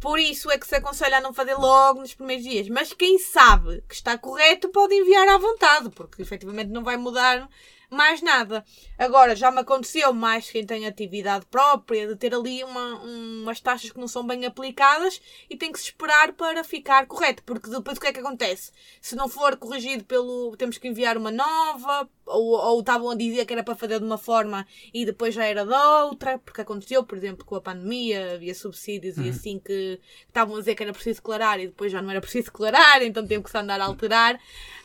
Speaker 2: Por isso é que se aconselha a não fazer logo nos primeiros dias. Mas quem sabe que está correto pode enviar à vontade, porque efetivamente não vai mudar mais nada. Agora, já me aconteceu mais quem tem atividade própria, de ter ali uma- umas taxas que não são bem aplicadas e tem que se esperar para ficar correto. Porque depois o que é que acontece? Se não for corrigido pelo. temos que enviar uma nova, ou, estavam a dizer que era para fazer de uma forma e depois já era de outra, porque aconteceu, por exemplo, com a pandemia, havia subsídios e assim que estavam a dizer que era preciso declarar e depois já não era preciso declarar, então teve que se andar a alterar.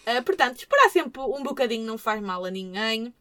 Speaker 2: Ah, portanto, esperar sempre um bocadinho não faz mal a ninguém.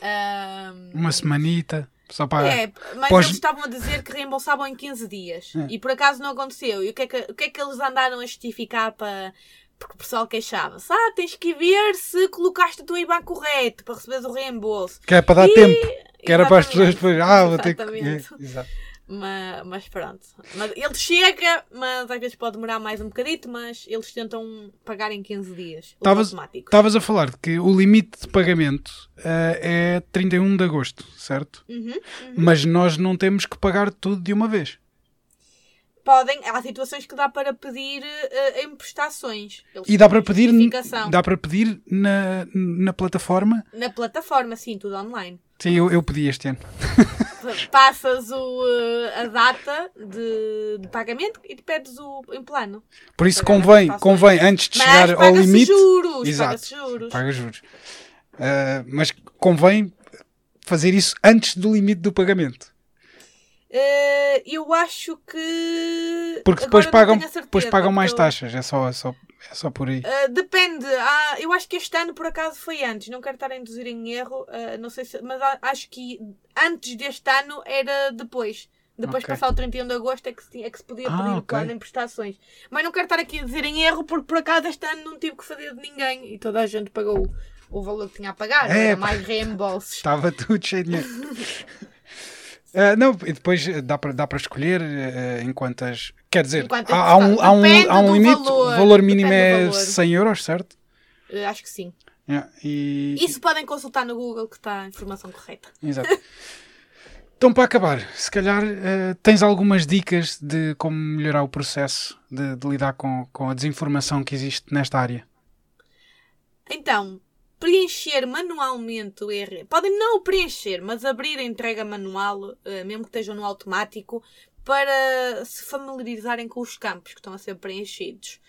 Speaker 2: Ah,
Speaker 1: Uma semanita, só para.
Speaker 2: é, mas
Speaker 1: Pós-
Speaker 2: eles estavam a dizer que reembolsavam em 15 dias.
Speaker 1: É.
Speaker 2: E por acaso não aconteceu. E o que, é que, o que é que eles andaram a justificar para. Porque o pessoal queixava-se. Ah, tens que ver se colocaste o teu IBAN correto para receberes o reembolso.
Speaker 1: Que é para dar
Speaker 2: E-
Speaker 1: tempo. Que era para as pessoas
Speaker 2: Exatamente.
Speaker 1: depois. Ah, vou ter que.
Speaker 2: Exatamente. *laughs*
Speaker 1: Exato.
Speaker 2: Mas, mas pronto. Mas ele chega, mas às vezes pode demorar mais um bocadito, mas eles tentam pagar em 15 dias.
Speaker 1: Estavas a falar de que o limite de pagamento eh, é 31 de agosto, certo?
Speaker 2: Uhum.
Speaker 1: Mas nós não temos que pagar tudo de uma vez.
Speaker 2: Podem, há situações que dá para pedir em prestações. Eles
Speaker 1: E dá para pedir, dá para pedir na, na plataforma.
Speaker 2: Na plataforma, sim, tudo online.
Speaker 1: Sim, eu, eu pedi este ano. *laughs*
Speaker 2: Passas o, eh, a data de, de pagamento e te pedes o em plano.
Speaker 1: Por isso convém, convém antes de
Speaker 2: Mas
Speaker 1: chegar ao limite.
Speaker 2: juros,
Speaker 1: Exato.
Speaker 2: paga-se juros.
Speaker 1: Paga juros. Ah, mas convém fazer isso antes do limite do pagamento.
Speaker 2: Eh, eu acho que.
Speaker 1: Porque depois pagam,
Speaker 2: certeza,
Speaker 1: depois pagam mais
Speaker 2: eu-
Speaker 1: taxas. É só, é só, é só por aí.
Speaker 2: Uh, depende. Ah, eu acho que este ano, por acaso, foi antes. Não quero estar a induzir em erro. uh, não sei se, mas acho que antes deste ano era depois. Depois
Speaker 1: Ok.
Speaker 2: de passar o 31 de agosto é que se, é que se podia
Speaker 1: Ah,
Speaker 2: pedir o
Speaker 1: ok.
Speaker 2: plano em prestações. Mas não quero estar aqui a dizer em erro porque por acaso este ano não tive que fazer de ninguém e toda a gente pagou o valor que tinha a pagar.
Speaker 1: É,
Speaker 2: era mais reembolsos.
Speaker 1: Estava tudo cheio de dinheiro. *laughs* Ah, não, e depois eh, dá para dá escolher eh, em quantas. Quer dizer,
Speaker 2: Enquanto
Speaker 1: há, um, há um, há um limite.
Speaker 2: valor,
Speaker 1: o valor mínimo é
Speaker 2: valor.
Speaker 1: 100 euros, certo?
Speaker 2: Uh, acho que sim.
Speaker 1: Yeah, e,
Speaker 2: Isso podem consultar no Google que está a informação correta.
Speaker 1: Exato. *laughs* Então, para acabar, se calhar eh, tens algumas dicas de como melhorar o processo de, de lidar com, com a desinformação que existe nesta área.
Speaker 2: Então, preencher manualmente o IRS. Podem não o preencher, mas abrir a entrega manual, eh, mesmo que esteja no automático, para se familiarizarem com os campos que estão a ser preenchidos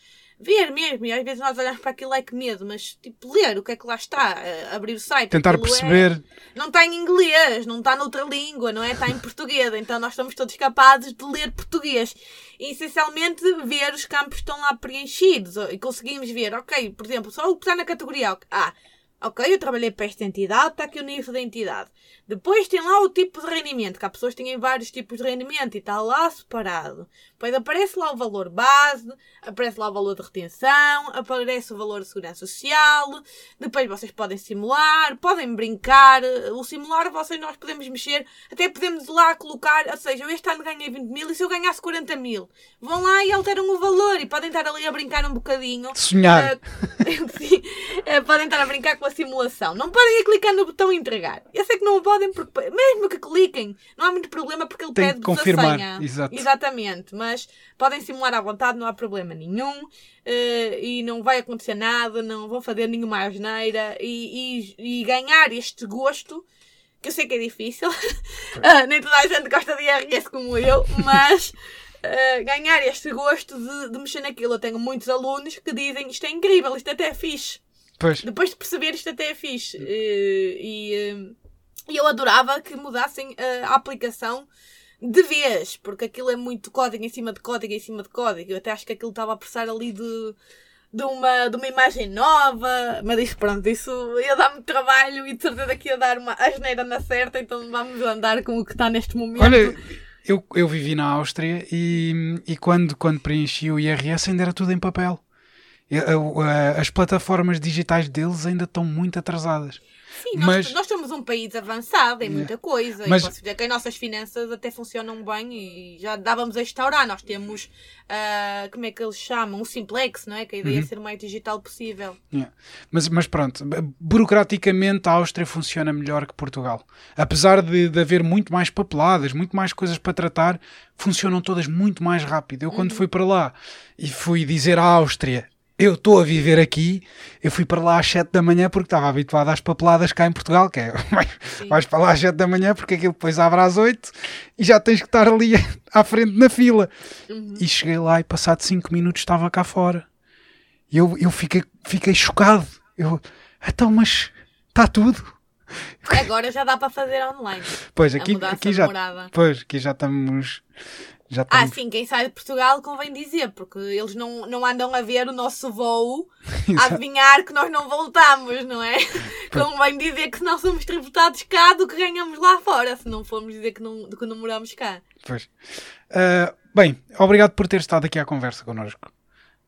Speaker 2: ver mesmo, e às vezes nós olhamos para aquilo é que medo, mas tipo, ler o que é que lá está, abrir o site.
Speaker 1: Tentar perceber. É,
Speaker 2: não está em inglês, não está noutra língua, não é? Está em português, então nós estamos todos capazes de ler português. E essencialmente ver os campos que estão lá preenchidos e conseguimos ver, ok, por exemplo, só o que está na categoria A. Ah, ok, eu trabalhei para esta entidade, está aqui o nível da entidade. Depois tem lá o tipo de rendimento, que há pessoas que têm vários tipos de rendimento e está lá separado. Depois aparece lá o valor base, aparece lá o valor de retenção, aparece o valor de segurança social. Depois vocês podem simular, podem brincar. O simular vocês nós podemos mexer, até podemos lá colocar, ou seja, eu este ano ganhei 20 mil e se eu ganhasse 40 mil? Vão lá e alteram o valor e podem estar ali a brincar um bocadinho.
Speaker 1: Sonhar.
Speaker 2: Uh, *laughs* sim, uh, podem estar a brincar com a simulação. Não podem ir clicar no botão entregar. Eu sei que não podem podem, porque mesmo que cliquem, não há muito problema porque ele pede confirmar. a senha. Exato. Exatamente, mas podem simular à vontade, não há problema nenhum. Uh, e não vai acontecer nada, não vão fazer nenhuma asneira e, e, e ganhar este gosto que eu sei que é difícil, uh, *laughs* nem toda a gente gosta de IRS como eu, mas uh, *laughs* ganhar este gosto de, de, mexer naquilo. Eu tenho muitos alunos que dizem isto é incrível, isto até é fixe. Pois. Depois de perceber isto até é fixe. Uh, e e eu adorava que mudassem a aplicação de vez, porque aquilo é muito código em cima de código em cima de código. Eu até acho que aquilo estava a precisar ali de, de, uma, de uma imagem nova, mas isso, pronto, isso ia dar muito trabalho e de certeza que ia dar uma asneira na certa, então vamos andar com o que está neste momento.
Speaker 1: Olha, eu, eu vivi na Áustria e, e quando, quando preenchi o IRS ainda era tudo em papel. As plataformas digitais deles ainda estão muito atrasadas.
Speaker 2: Sim, nós, mas, nós somos um país avançado em muita coisa. Mas, e posso dizer que as nossas finanças até funcionam bem e já dávamos a instaurar. Nós temos, uh, como é que eles chamam? O simplex, não é? Que a ideia é uhum. é ser o mais digital possível.
Speaker 1: Yeah. Mas, mas pronto, burocraticamente a Áustria funciona melhor que Portugal. Apesar de, de haver muito mais papeladas, muito mais coisas para tratar, funcionam todas muito mais rápido. Eu, quando uhum. fui para lá e fui dizer à Áustria eu estou a viver aqui, eu fui para lá às 7 da manhã porque estava habituado às papeladas cá em Portugal, que é *laughs* vais para lá às 7 da manhã porque aquilo depois abre às 8 e já tens que estar ali *laughs* à frente na fila. Uhum. E cheguei lá e passado 5 minutos estava cá fora. E eu, eu fiquei, fiquei chocado. Eu, então, mas está tudo.
Speaker 2: Agora já dá para fazer online.
Speaker 1: Pois, aqui, aqui já, pois, aqui já estamos
Speaker 2: já Ah, sim, quem sai de Portugal convém dizer, porque eles não, não andam a ver o nosso voo *laughs* a adivinhar que nós não voltamos, não é? *laughs* convém dizer que nós somos tributados cá do que ganhamos lá fora, se não formos dizer que não, que não moramos cá.
Speaker 1: Pois. Uh, bem, obrigado por ter estado aqui à conversa connosco.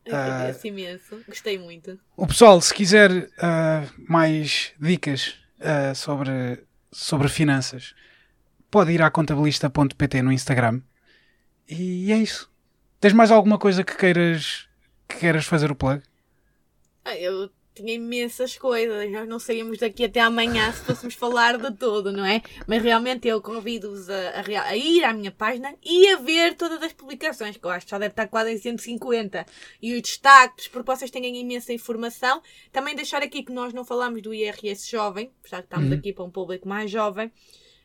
Speaker 2: Agradeço uh, imenso, gostei muito.
Speaker 1: O pessoal, se quiser uh, mais dicas sobre, sobre finanças, pode ir à contabilista.pt no Instagram e é isso. Tens mais alguma coisa que queiras, que queiras fazer o plug?
Speaker 2: Ah, eu tinha imensas coisas. Nós não saímos daqui até amanhã se fôssemos falar de tudo, não é? Mas realmente eu convido-vos a, a, a, ir à minha página e a ver todas as publicações, que eu acho que já deve estar quase em 150. E os destaques, porque vocês têm imensa informação. Também deixar aqui que nós não falamos do IRS jovem, já que estamos uhum. aqui para um público mais jovem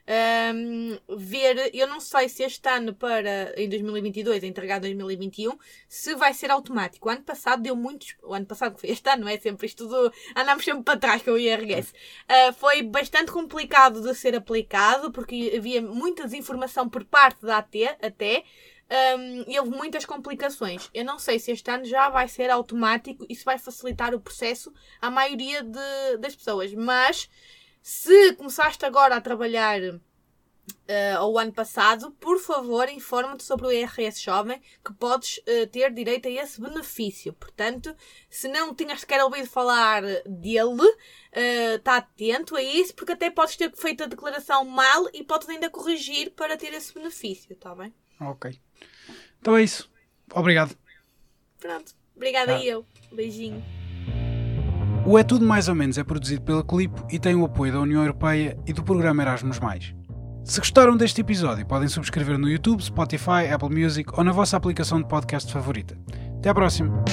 Speaker 2: um, ver, eu não sei se este ano para, em 2022, entregar 2021, se vai ser automático. O ano passado deu muitos, o ano passado *laughs* foi este ano, não é sempre isto tudo, andamos sempre para trás com o IRS. Uh, foi bastante complicado de ser aplicado, porque havia muita desinformação por parte da AT, até, um, e houve muitas complicações. Eu não sei se este ano já vai ser automático e se vai facilitar o processo à maioria de, das pessoas, mas se começaste agora a trabalhar uh, ao ano passado, por favor, informa-te sobre o IRS Jovem que podes uh, ter direito a esse benefício. Portanto, se não tinhas sequer ouvido falar dele, está uh, atento a isso, porque até podes ter feito a declaração mal e podes ainda corrigir para ter esse benefício, está bem?
Speaker 1: Ok. Então é isso. Obrigado.
Speaker 2: Pronto. Obrigada ah. eu. Beijinho.
Speaker 1: O É Tudo Mais ou Menos é produzido pela Clipo e tem o apoio da União Europeia e do programa Erasmus+. Se gostaram deste episódio, podem subscrever no YouTube, Spotify, Apple Music ou na vossa aplicação de podcast favorita. Até à próxima!